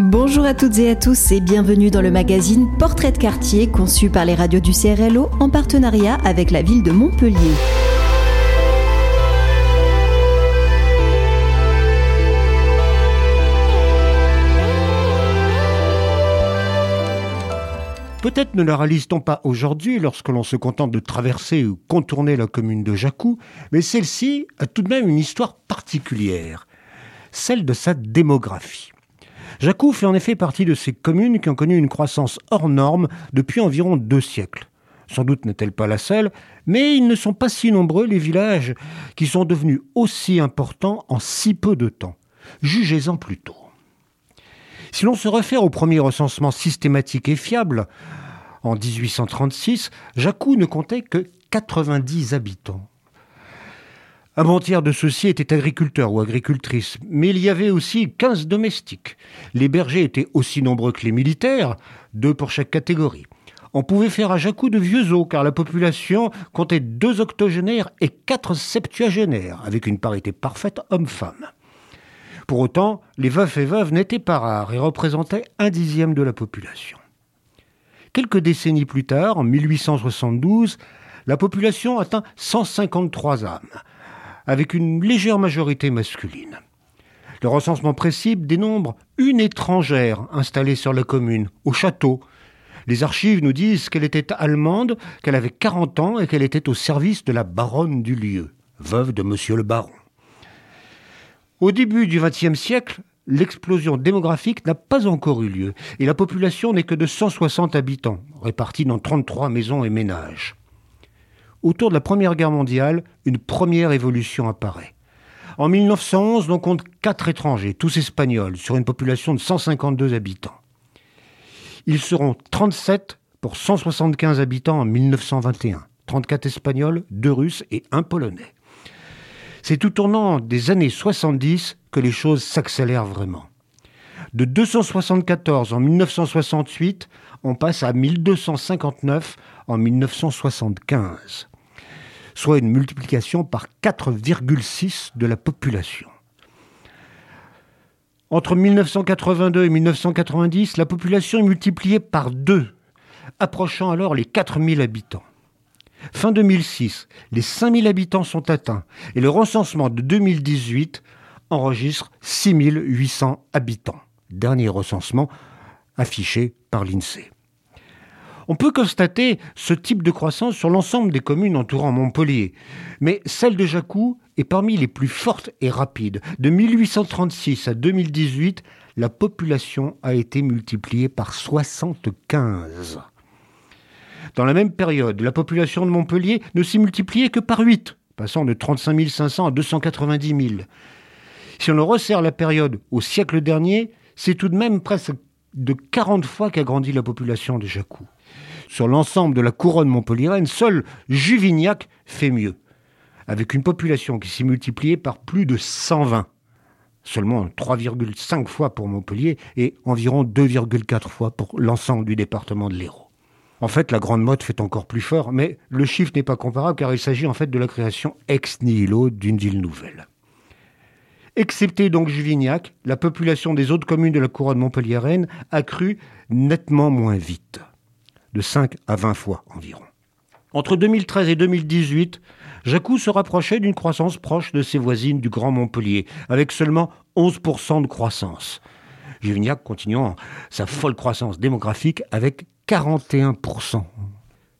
Bonjour à toutes et à tous et bienvenue dans le magazine Portrait de quartier conçu par les radios du CRLO en partenariat avec la ville de Montpellier. Peut-être ne la réalise-t-on pas aujourd'hui lorsque l'on se contente de traverser ou contourner la commune de Jacou, mais celle-ci a tout de même une histoire particulière, celle de sa démographie. Jacou fait en effet partie de ces communes qui ont connu une croissance hors norme depuis environ deux siècles. Sans doute n'est-elle pas la seule, mais ils ne sont pas si nombreux les villages qui sont devenus aussi importants en si peu de temps. Jugez-en plutôt. Si l'on se réfère au premier recensement systématique et fiable, en 1836, Jacou ne comptait que 90 habitants. Un bon de ceux-ci étaient agriculteurs ou agricultrices, mais il y avait aussi 15 domestiques. Les bergers étaient aussi nombreux que les militaires, deux pour chaque catégorie. On pouvait faire à Jacou de vieux os, car la population comptait deux octogénaires et quatre septuagénaires, avec une parité parfaite homme-femme. Pour autant, les veufs et veuves n'étaient pas rares et représentaient un dixième de la population. Quelques décennies plus tard, en 1872, la population atteint 153 âmes, avec une légère majorité masculine. Le recensement précis dénombre une étrangère installée sur la commune, au château. Les archives nous disent qu'elle était allemande, qu'elle avait 40 ans et qu'elle était au service de la baronne du lieu, veuve de monsieur le baron. Au début du XXe siècle, l'explosion démographique n'a pas encore eu lieu et la population n'est que de 160 habitants, répartis dans 33 maisons et ménages. Autour de la Première Guerre mondiale, une première évolution apparaît. En 1911, on compte 4 étrangers, tous espagnols, sur une population de 152 habitants. Ils seront 37 pour 175 habitants en 1921, 34 espagnols, 2 russes et 1 polonais. C'est tout tournant des années 70 que les choses s'accélèrent vraiment. De 274 en 1968, on passe à 1259 en 1975, soit une multiplication par 4,6 de la population. Entre 1982 et 1990, la population est multipliée par deux, approchant alors les 4000 habitants. Fin 2006, les 5000 habitants sont atteints et le recensement de 2018 enregistre 6800 habitants. Dernier recensement affiché par l'INSEE. On peut constater ce type de croissance sur l'ensemble des communes entourant Montpellier, mais celle de Jacou est parmi les plus fortes et rapides. De 1836 à 2018, la population a été multipliée par 75. Dans la même période, la population de Montpellier ne s'est multipliée que par 8, passant de 35 500 à 290 000. Si on resserre la période au siècle dernier, c'est tout de même presque de 40 fois qu'a grandi la population de Jacou. Sur l'ensemble de la couronne montpelliéraine, seul Juvignac fait mieux, avec une population qui s'est multipliée par plus de 120, seulement 3,5 fois pour Montpellier et environ 2,4 fois pour l'ensemble du département de l'Hérault. En fait, la Grande Motte fait encore plus fort, mais le chiffre n'est pas comparable car il s'agit en fait de la création ex nihilo d'une ville nouvelle. Excepté donc Juvignac, la population des autres communes de la couronne montpelliéraine a cru nettement moins vite, de 5 à 20 fois environ. Entre 2013 et 2018, Jacou se rapprochait d'une croissance proche de ses voisines du Grand Montpellier, avec seulement 11% de croissance. Juvignac continuant sa folle croissance démographique avec 41%.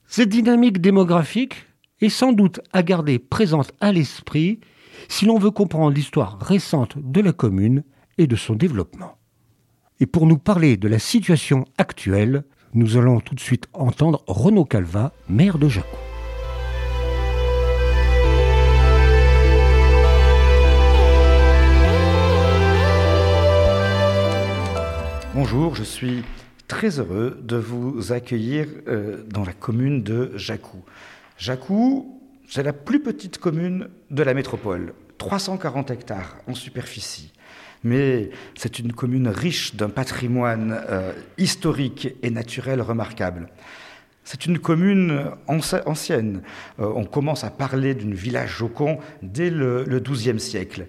Cette dynamique démographique est sans doute à garder présente à l'esprit si l'on veut comprendre l'histoire récente de la commune et de son développement. Et pour nous parler de la situation actuelle, nous allons tout de suite entendre Renaud Calva, maire de Jacou. Bonjour, je suis très heureux de vous accueillir euh, dans la commune de Jacou. Jacou, c'est la plus petite commune de la métropole, 340 hectares en superficie. Mais c'est une commune riche d'un patrimoine euh, historique et naturel remarquable. C'est une commune ancienne. Euh, on commence à parler d'une village jocon dès le XIIe siècle.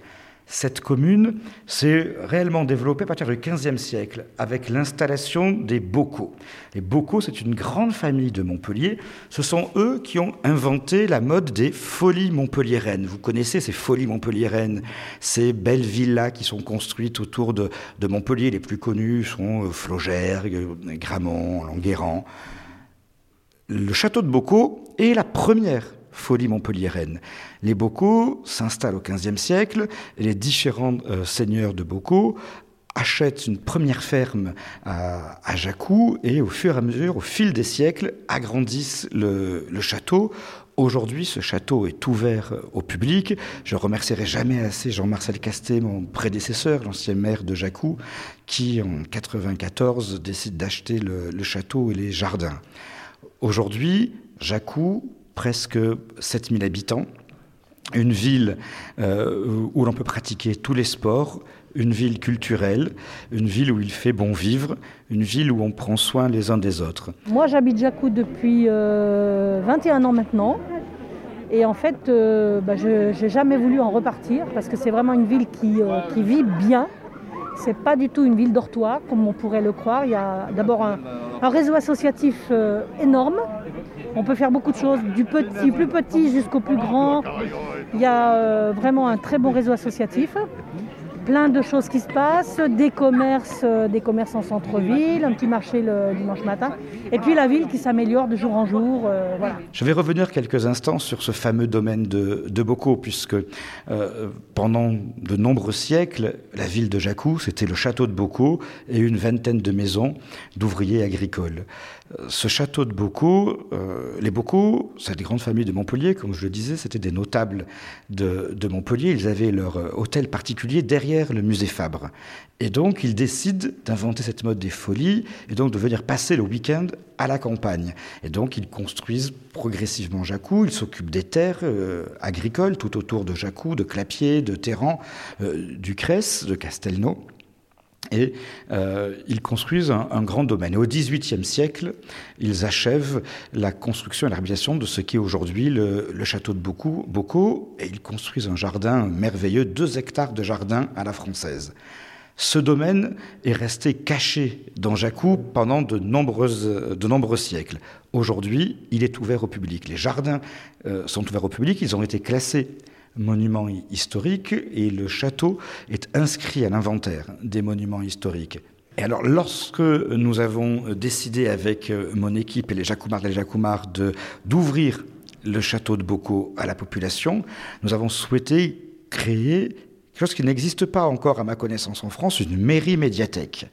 Cette commune s'est réellement développée à partir du XVe siècle avec l'installation des Bocaux. Les Bocaux, c'est une grande famille de Montpellier. Ce sont eux qui ont inventé la mode des folies montpelliéraines. Vous connaissez ces folies montpelliéraines, ces belles villas qui sont construites autour de, Montpellier. Les plus connues sont euh, Flaugergue, Gramont, Languerrand. Le château de Bocaux est la première folie montpelliéraine. Les Bocaux s'installent au XVe siècle et les différents euh, seigneurs de Bocaux achètent une première ferme à, Jacou et au fur et à mesure, au fil des siècles, agrandissent le, château. Aujourd'hui, ce château est ouvert au public. Je remercierai jamais assez Jean-Marcel Castet, mon prédécesseur, l'ancien maire de Jacou, qui en 94 décide d'acheter le, le château et les jardins. Aujourd'hui, Jacou presque 7000 habitants, une ville euh, où l'on peut pratiquer tous les sports, une ville culturelle, une ville où il fait bon vivre, une ville où on prend soin les uns des autres. Moi j'habite Jacou depuis 21 euh, ans maintenant. Et en fait, euh, bah, je n'ai jamais voulu en repartir parce que c'est vraiment une ville qui, qui vit bien. C'est pas du tout une ville dortoir comme on pourrait le croire. Il y a d'abord un, réseau associatif énorme on peut faire beaucoup de choses, du, petit, plus petit jusqu'au plus grand. Il y a euh, vraiment un très bon réseau associatif plein de choses qui se passent, des commerces, euh, des commerces en centre-ville, un petit marché le dimanche matin, et puis la ville qui s'améliore de jour en jour. Euh, Je vais revenir quelques instants sur ce fameux domaine de, de Bocaux, puisque pendant de nombreux siècles, la ville de Jacou, c'était le château de Bocaux et une vingtaine de maisons d'ouvriers agricoles ce château de Bocaux, euh, les Bocaux, c'est des grandes familles de Montpellier, comme je le disais, c'était des notables de, Montpellier. Ils avaient leur euh, hôtel particulier derrière le musée Fabre. Et donc, ils décident d'inventer cette mode des folies et donc de venir passer le week-end à la campagne. Et donc, ils construisent progressivement Jacou. Ils s'occupent des terres euh, agricoles tout autour de Jacou, de Clapier, de Terran, du Cresse, de Castelnau. Et euh, ils construisent un, grand domaine. Au XVIIIe siècle, ils achèvent la construction et la de ce qui est aujourd'hui le, château de Bocaux, et ils construisent un jardin merveilleux, deux hectares de jardin à la française. Ce domaine est resté caché dans Jacou pendant de nombreux siècles. Aujourd'hui, il est ouvert au public. Les jardins euh, sont ouverts au public, ils ont été classés monument historique et le château est inscrit à l'inventaire des monuments historiques. Et alors, lorsque nous avons décidé avec mon équipe et les Jacoumars et les Jacoumars d'ouvrir le château de Bocaux à la population, nous avons souhaité créer quelque chose qui n'existe pas encore à ma connaissance en France, une mairie médiathèque.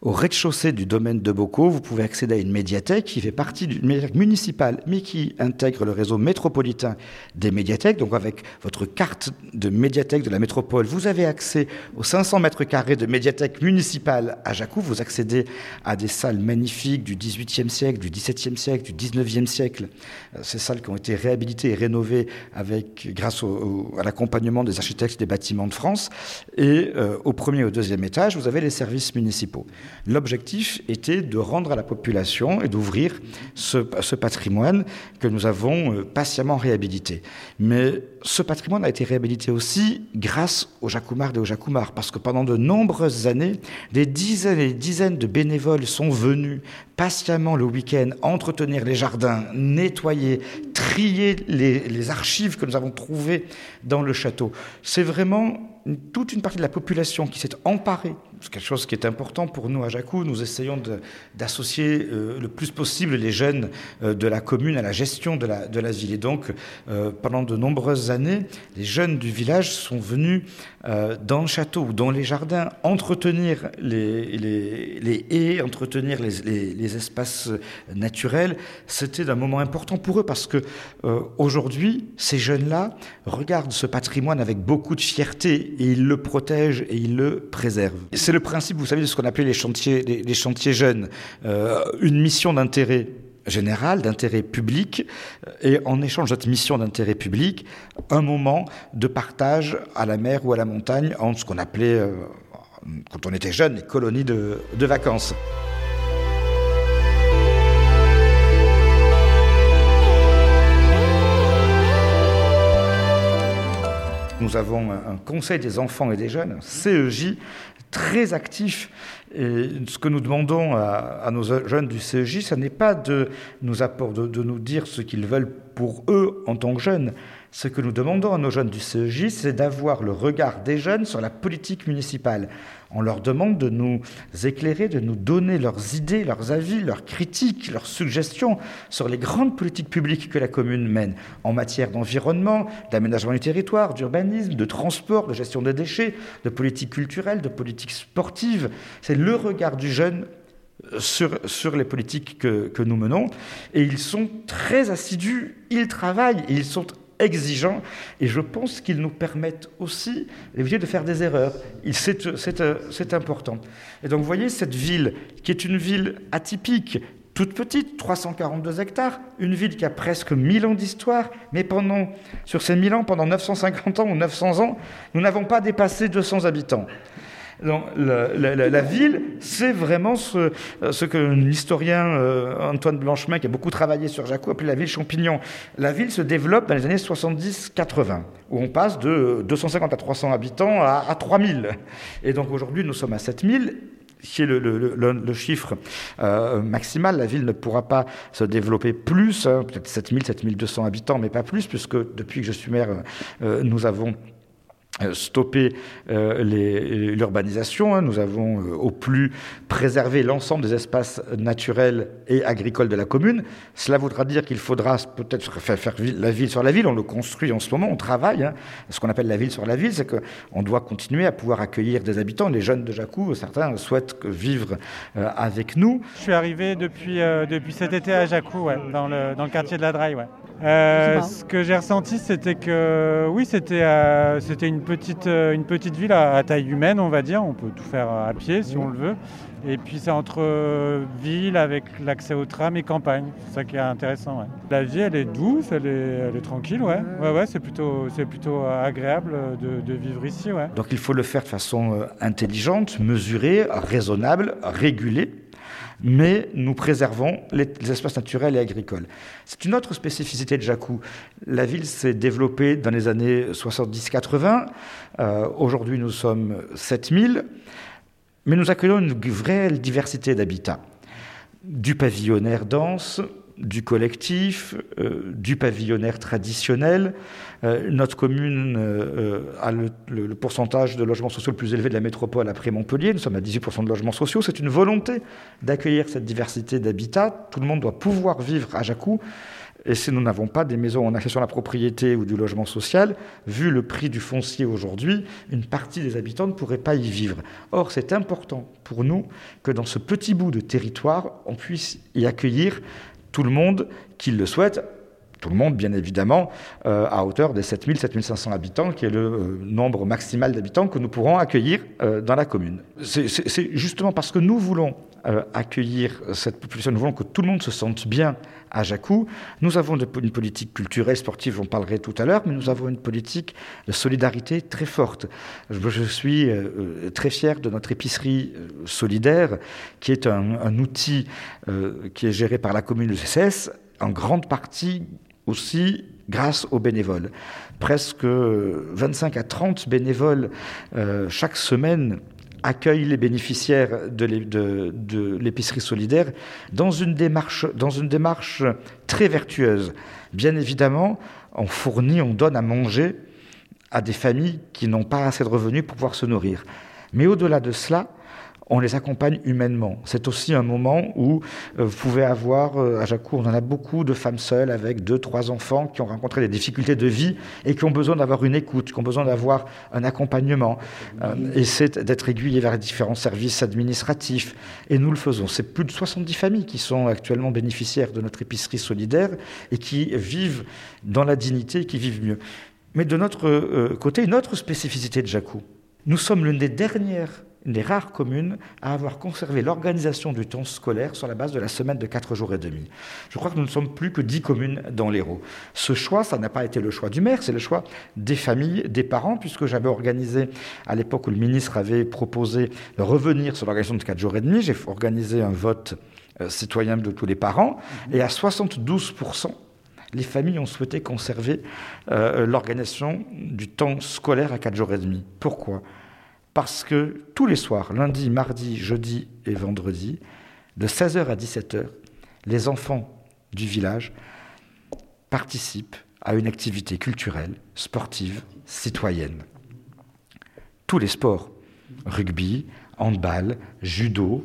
Au rez-de-chaussée du domaine de Bocaux, vous pouvez accéder à une médiathèque qui fait partie d'une médiathèque municipale, mais qui intègre le réseau métropolitain des médiathèques. Donc avec votre carte de médiathèque de la métropole, vous avez accès aux 500 mètres carrés de médiathèque municipale à Jacou. Vous accédez à des salles magnifiques du XVIIIe siècle, du XVIIe siècle, du XIXe siècle. Euh, ces salles qui ont été réhabilitées et rénovées avec, grâce à l'accompagnement des architectes des bâtiments de France. Et euh, au premier et au deuxième étage, vous avez les services municipaux. L'objectif était de rendre à la population et d'ouvrir ce, patrimoine que nous avons euh, patiemment réhabilité. Mais ce patrimoine a été réhabilité aussi grâce aux Jacoumards et aux Jacoumards, parce que pendant de nombreuses années, des dizaines et des dizaines de bénévoles sont venus patiemment le week-end entretenir les jardins, nettoyer, trier les, les archives que nous avons trouvées dans le château. C'est vraiment toute une partie de la population qui s'est emparée, c'est quelque chose qui est important pour nous à Jacou, nous essayons d'associer euh, le plus possible les jeunes euh, de la commune à la gestion de la, ville. Et donc, euh, pendant de nombreuses années, les jeunes du village sont venus dans le château ou dans les jardins entretenir les haies, entretenir les, les espaces naturels. C'était un moment important pour eux parce que aujourd'hui, ces jeunes-là regardent ce patrimoine avec beaucoup de fierté et ils le protègent et ils le préservent. C'est le principe, vous savez, de ce qu'on appelait les chantiers, jeunes. Euh, une mission d'intérêt général, d'intérêt public, et en échange de cette mission d'intérêt public, un moment de partage à la mer ou à la montagne entre ce qu'on appelait, euh, quand on était jeune, les colonies de vacances. Nous avons un conseil des enfants et des jeunes, un CEJ, très actif. Et ce que nous demandons à, nos jeunes du CEJ, ce n'est pas de nous, de, de nous dire ce qu'ils veulent pour eux en tant que jeunes, ce que nous demandons à nos jeunes du CEJ, c'est d'avoir le regard des jeunes sur la politique municipale. On leur demande de nous éclairer, de nous donner leurs idées, leurs avis, leurs critiques, leurs suggestions sur les grandes politiques publiques que la commune mène en matière d'environnement, d'aménagement du territoire, d'urbanisme, de transport, de gestion des déchets, de politique culturelle, de politique sportive. C'est le regard du jeune sur, sur les politiques que, que, nous menons. Et ils sont très assidus, ils travaillent, ils sont exigeants et je pense qu'ils nous permettent aussi d'éviter de faire des erreurs. C'est important. Et donc vous voyez cette ville qui est une ville atypique, toute petite, 342 hectares, une ville qui a presque 1000 ans d'histoire, mais pendant, sur ces 1000 ans, pendant 950 ans ou 900 ans, nous n'avons pas dépassé 200 habitants la, ville, c'est vraiment ce, que l'historien euh, Antoine Blanchemin, qui a beaucoup travaillé sur Jacou, appelé la ville champignon. La ville se développe dans les années 70-80, où on passe de 250 à 300 habitants à, à 3000. Et donc aujourd'hui, nous sommes à 7000 qui est le, chiffre euh, maximal. La ville ne pourra pas se développer plus, hein, peut-être 7000, 7200 habitants, mais pas plus, puisque depuis que je suis maire, euh, nous avons stopper euh, l'urbanisation. Hein. Nous avons euh, au plus préservé l'ensemble des espaces naturels et agricoles de la commune. Cela voudra dire qu'il faudra peut-être faire, faire, la ville sur la ville. On le construit en ce moment, on travaille. Hein. Ce qu'on appelle la ville sur la ville, c'est qu'on doit continuer à pouvoir accueillir des habitants. Les jeunes de Jacou, certains souhaitent vivre avec nous. Je suis arrivé depuis, depuis cet été à Jacou, ouais, dans, le, dans le quartier de la Draille. Ouais. Euh, ce que j'ai ressenti, c'était que oui, c'était euh, c'était une petite euh, une petite ville à, taille humaine, on va dire. On peut tout faire à pied si on le veut. Et puis c'est entre ville avec l'accès au tram et campagne. C'est ça qui est intéressant. La vie, elle est douce, elle est, elle est tranquille, ouais. Ouais, ouais, c'est plutôt c'est plutôt agréable de, de, vivre ici, ouais. Donc il faut le faire de façon intelligente, mesurée, raisonnable, régulée mais nous préservons les, espaces naturels et agricoles. C'est une autre spécificité de Jacou. La ville s'est développée dans les années 70-80. Euh, aujourd'hui, nous sommes 7000, mais nous accueillons une vraie diversité d'habitats. Du pavillonnaire dense, du collectif, euh, du pavillonnaire traditionnel. Euh, notre commune euh, a le, pourcentage de logements sociaux le plus élevé de la métropole après Montpellier. Nous sommes à 18% de logements sociaux. C'est une volonté d'accueillir cette diversité d'habitats. Tout le monde doit pouvoir vivre à Jacou. Et si nous n'avons pas des maisons en accession à la propriété ou du logement social, vu le prix du foncier aujourd'hui, une partie des habitants ne pourrait pas y vivre. Or, c'est important pour nous que dans ce petit bout de territoire, on puisse y accueillir tout le monde qui le souhaite, tout le monde, bien évidemment, euh, à hauteur des 7000, 7500 habitants, qui est le euh, nombre maximal d'habitants que nous pourrons accueillir euh, dans la commune. C'est justement parce que nous voulons accueillir cette population, nous voulons que tout le monde se sente bien à Jacou. Nous avons une politique culturelle, sportive, j'en parlerai tout à l'heure, mais nous avons une politique de solidarité très forte. Je, suis très fier de notre épicerie solidaire, qui est un, outil qui est géré par la commune de CCS, en grande partie aussi grâce aux bénévoles. Presque 25 à 30 bénévoles euh, chaque semaine accueillent les bénéficiaires de l'épicerie solidaire dans une, démarche, dans une démarche très vertueuse. Bien évidemment, on fournit, on donne à manger à des familles qui n'ont pas assez de revenus pour pouvoir se nourrir. Mais au-delà de cela, on les accompagne humainement. C'est aussi un moment où euh, vous pouvez avoir, euh, à Jacou, on en a beaucoup de femmes seules avec deux, trois enfants qui ont rencontré des difficultés de vie et qui ont besoin d'avoir une écoute, qui ont besoin d'avoir un accompagnement. Euh, et c'est d'être aiguillés vers les différents services administratifs. Et nous le faisons. C'est plus de 70 familles qui sont actuellement bénéficiaires de notre épicerie solidaire et qui vivent dans la dignité et qui vivent mieux. Mais de notre côté, une autre spécificité de Jacou. Nous sommes l'une des dernières une des rares communes à avoir conservé l'organisation du temps scolaire sur la base de la semaine de 4 jours et demi. Je crois que nous ne sommes plus que 10 communes dans l'Hérault. Ce choix, ça n'a pas été le choix du maire, c'est le choix des familles, des parents, puisque j'avais organisé, à l'époque où le ministre avait proposé de revenir sur l'organisation de 4 jours et demi, j'ai organisé un vote euh, citoyen de tous les parents, et à 72%, les familles ont souhaité conserver euh, l'organisation du temps scolaire à 4 jours et demi. Pourquoi? Parce que tous les soirs, lundi, mardi, jeudi et vendredi, de 16h à 17h, les enfants du village participent à une activité culturelle, sportive, citoyenne. Tous les sports, rugby, handball, judo,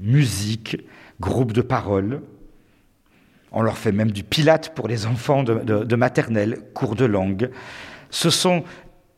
musique, groupe de parole. On leur fait même du pilate pour les enfants de, de maternelle, cours de langue. Ce sont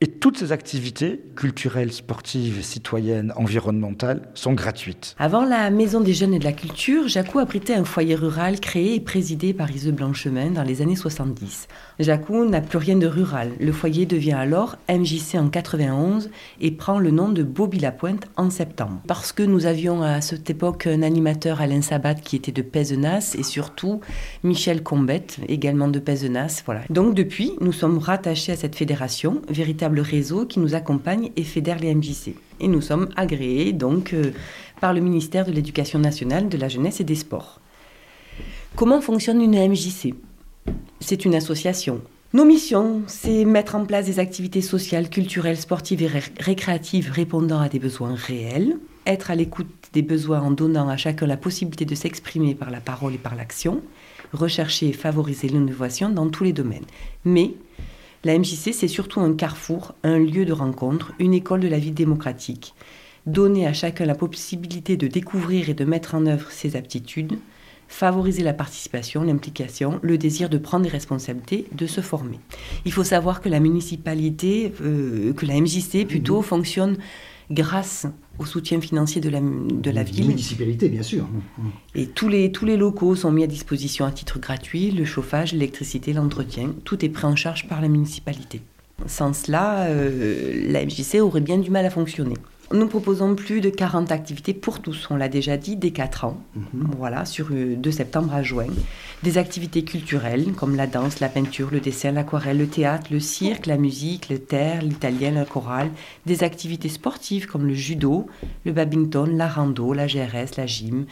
et toutes ces activités culturelles, sportives, citoyennes, environnementales sont gratuites. Avant la Maison des Jeunes et de la Culture, Jacou abritait un foyer rural créé et présidé par Ise Blanchemin dans les années 70. Jacou n'a plus rien de rural. Le foyer devient alors MJC en 91 et prend le nom de Bobby Lapointe en septembre. Parce que nous avions à cette époque un animateur Alain Sabat qui était de Pézenas et surtout Michel Combette, également de Pézenas. Donc depuis, nous sommes rattachés à cette fédération, véritable réseau qui nous accompagne et fédère les MJC. Et nous sommes agréés donc euh, par le ministère de l'Éducation nationale, de la jeunesse et des sports. Comment fonctionne une MJC C'est une association. Nos missions, c'est mettre en place des activités sociales, culturelles, sportives et récréatives répondant à des besoins réels, être à l'écoute des besoins en donnant à chacun la possibilité de s'exprimer par la parole et par l'action, rechercher et favoriser l'innovation dans tous les domaines. Mais la MJC, c'est surtout un carrefour, un lieu de rencontre, une école de la vie démocratique. Donner à chacun la possibilité de découvrir et de mettre en œuvre ses aptitudes, favoriser la participation, l'implication, le désir de prendre des responsabilités, de se former. Il faut savoir que la municipalité, euh, que la MJC plutôt, mhm. fonctionne grâce au soutien financier de la, de la ville. municipalité, bien sûr. Et tous les, tous les locaux sont mis à disposition à titre gratuit, le chauffage, l'électricité, l'entretien, tout est pris en charge par la municipalité. Sans cela, euh, la MJC aurait bien du mal à fonctionner. Nous proposons plus de 40 activités pour tous, on l'a déjà dit, dès 4 ans, mhm. voilà, sur euh, de septembre à juin. Des activités culturelles comme la danse, la peinture, le dessin, l'aquarelle, le théâtre, le cirque, la musique, le terre, l'italien, la chorale. Des activités sportives comme le judo, le badminton, la rando, la GRS, la gym.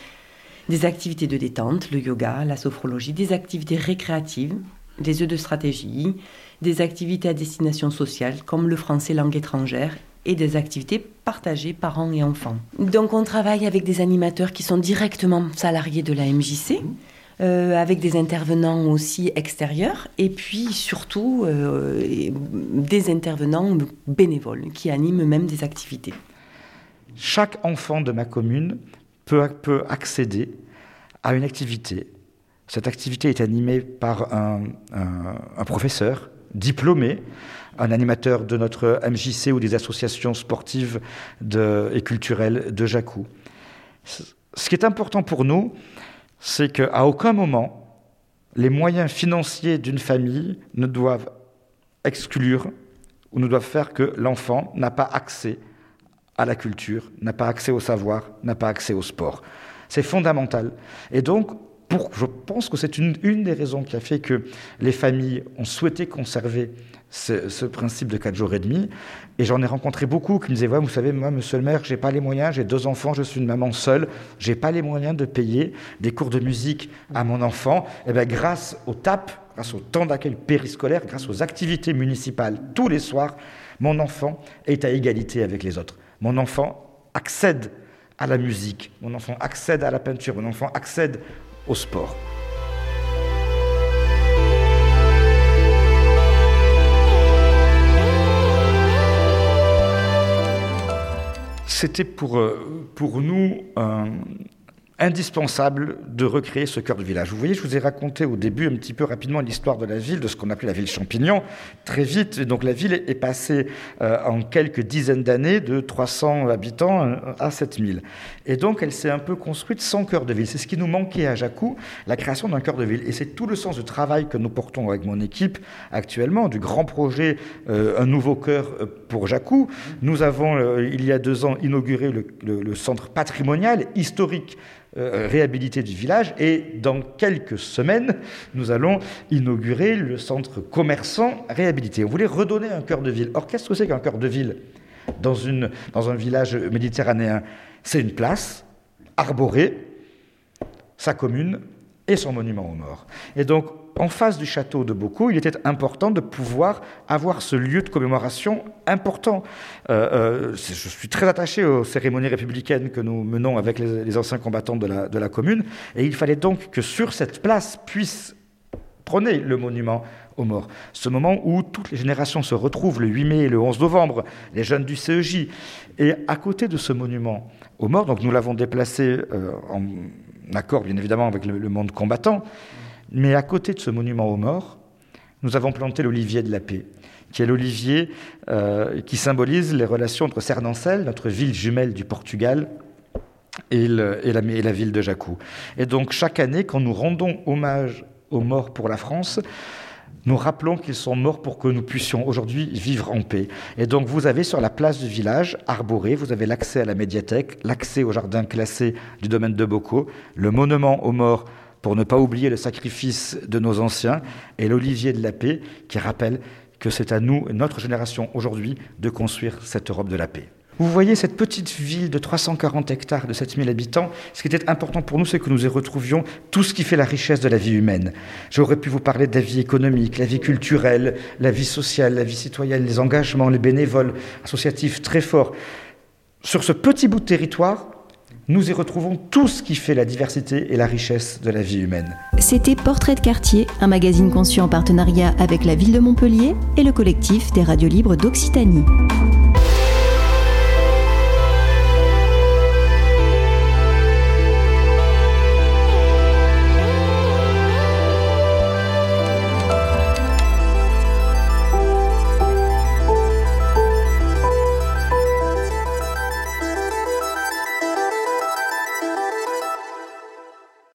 Des activités de détente, le yoga, la sophrologie. Des activités récréatives, des œufs de stratégie. Des activités à destination sociale comme le français langue étrangère et des activités partagées parents et enfants. Donc on travaille avec des animateurs qui sont directement salariés de la MJC. Euh, avec des intervenants aussi extérieurs et puis surtout euh, des intervenants bénévoles qui animent même des activités. Chaque enfant de ma commune peut, peut accéder à une activité. Cette activité est animée par un, un professeur diplômé un animateur de notre MJC ou des associations sportives et culturelles de Jacou. Ce qui est important pour nous, c'est qu'à aucun moment, les moyens financiers d'une famille ne doivent exclure ou ne doivent faire que l'enfant n'a pas accès à la culture, n'a pas accès au savoir, n'a pas accès au sport. C'est fondamental. Et donc, je pense que c'est une, des raisons qui a fait que les familles ont souhaité conserver ce, principe de 4 jours et demi. Et j'en ai rencontré beaucoup qui me disaient, vous savez, moi, monsieur le maire, j'ai pas les moyens, j'ai deux enfants, je suis une maman seule, j'ai pas les moyens de payer des cours de musique à mon enfant. Et eh bien, grâce au TAP, grâce au temps d'accueil périscolaire, grâce aux activités municipales tous les soirs, mon enfant est à égalité avec les autres. Mon enfant accède à la musique, mon enfant accède à la peinture, mon enfant accède au sport. C'était pour, euh, pour nous un, indispensable de recréer ce cœur de village. Vous voyez, je vous ai raconté au début un petit peu rapidement l'histoire de la ville, de ce qu'on appelait la ville champignon. Très vite, donc la ville est passée euh, en quelques dizaines d'années de 300 habitants euh, à 7000. Et donc elle s'est un peu construite sans cœur de ville. C'est ce qui nous manquait à Jacou, la création d'un cœur de ville. Et c'est tout le sens du travail que nous portons avec mon équipe actuellement, du grand projet euh, Un nouveau cœur pour Jacou. Nous avons, il y a deux ans, inauguré le, le centre patrimonial historique euh, réhabilité du village et dans quelques semaines, nous allons inaugurer le centre commerçant réhabilité. On voulait redonner un cœur de ville. Or, qu'est-ce que c'est qu'un cœur de ville dans, une, dans un village méditerranéen? C'est une place arborée, sa commune son monument aux morts. Et donc, en face du château de Bocaux, il était important de pouvoir avoir ce lieu de commémoration important. Euh, euh, je suis très attaché aux cérémonies républicaines que nous menons avec les, anciens combattants de la, de la commune, et il fallait donc que sur cette place puisse prôner le monument aux morts. Ce moment où toutes les générations se retrouvent le 8 mai et le 11 novembre, les jeunes du CEJ. Et à côté de ce monument aux morts, donc nous l'avons déplacé euh, en accord bien évidemment avec le, monde combattant, mais à côté de ce monument aux morts, nous avons planté l'olivier de la paix qui est l'olivier euh, qui symbolise les relations entre Cernancel, notre ville jumelle du Portugal, et, la, et, la, ville de Jacou. Et donc chaque année, quand nous rendons hommage aux morts pour la France, nous rappelons qu'ils sont morts pour que nous puissions aujourd'hui vivre en paix. Et donc vous avez sur la place du village, arboré, vous avez l'accès à la médiathèque, l'accès au jardin classé du domaine de Bocaux, le monument aux morts pour ne pas oublier le sacrifice de nos anciens, et l'olivier de la paix qui rappelle que c'est à nous, notre génération aujourd'hui, de construire cette Europe de la paix. Vous voyez cette petite ville de 340 hectares de 7000 habitants, ce qui était important pour nous, c'est que nous y retrouvions tout ce qui fait la richesse de la vie humaine. J'aurais pu vous parler de la vie économique, la vie culturelle, la vie sociale, la vie citoyenne, les engagements, les bénévoles associatifs très forts. Sur ce petit bout de territoire, nous y retrouvons tout ce qui fait la diversité et la richesse de la vie humaine. C'était Portrait de quartier, un magazine conçu en partenariat avec la ville de Montpellier et le collectif des radios libres d'Occitanie.